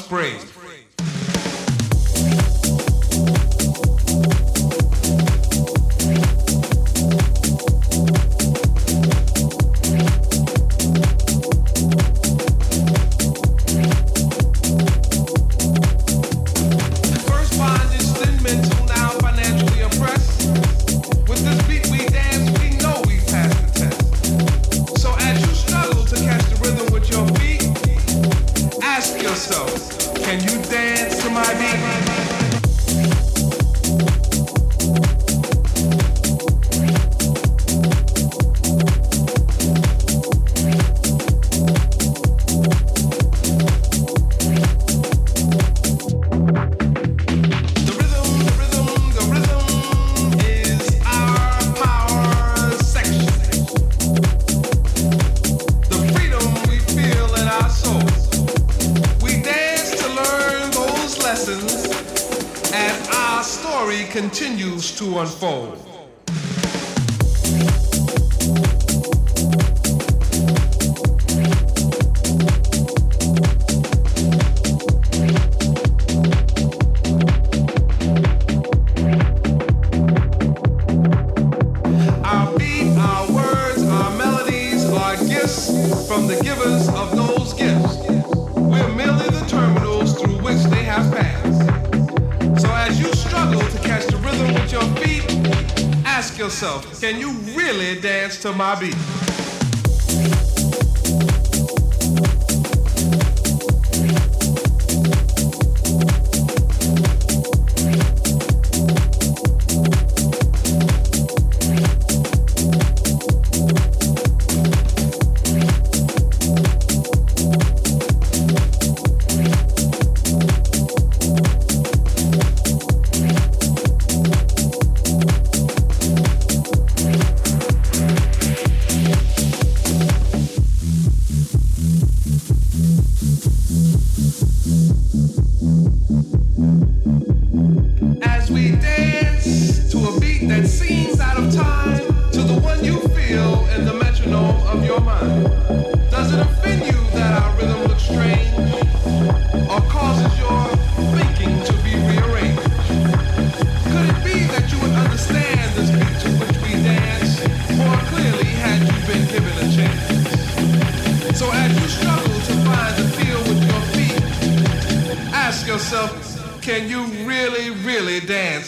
horizons we And our story continues to unfold. Dance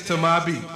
to my beat?